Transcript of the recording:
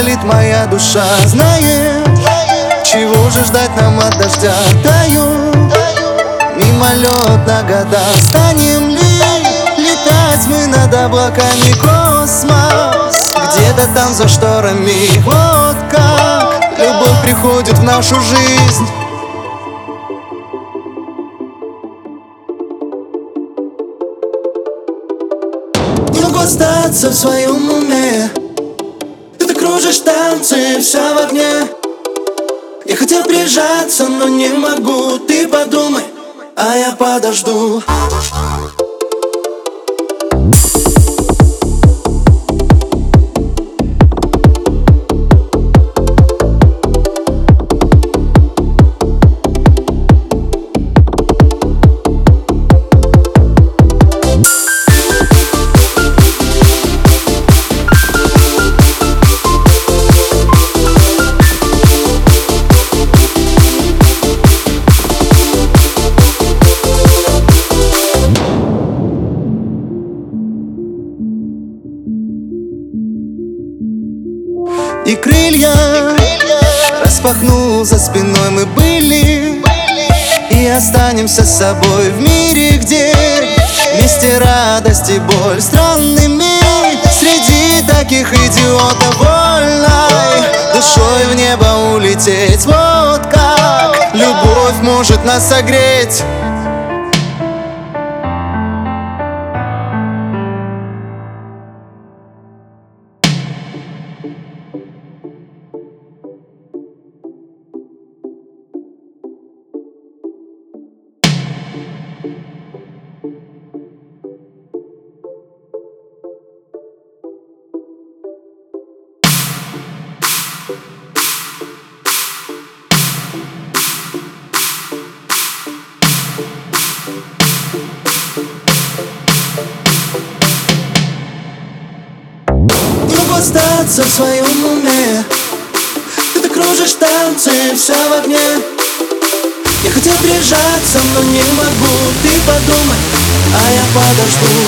болит моя душа. Знаешь, чего же ждать нам от дождя? Таю, мимолетно года. Станем ли летать мы над облаками космос? Где-то там за шторами. Вот как любовь приходит в нашу жизнь. Могу остаться в своем уме кружишь танцы, вся в огне. Я хотел прижаться, но не могу. Ты подумай, а я подожду И крылья распахнул за спиной. Мы были И останемся с собой в мире, где Вместе радость и боль. Странными Среди таких идиотов. Вольной Душой в небо улететь. Вот как любовь может нас согреть остаться в своем уме. Ты так кружишь танцы, вся в огне. Я хотел прижаться, но не могу. Ты подумай, а я подожду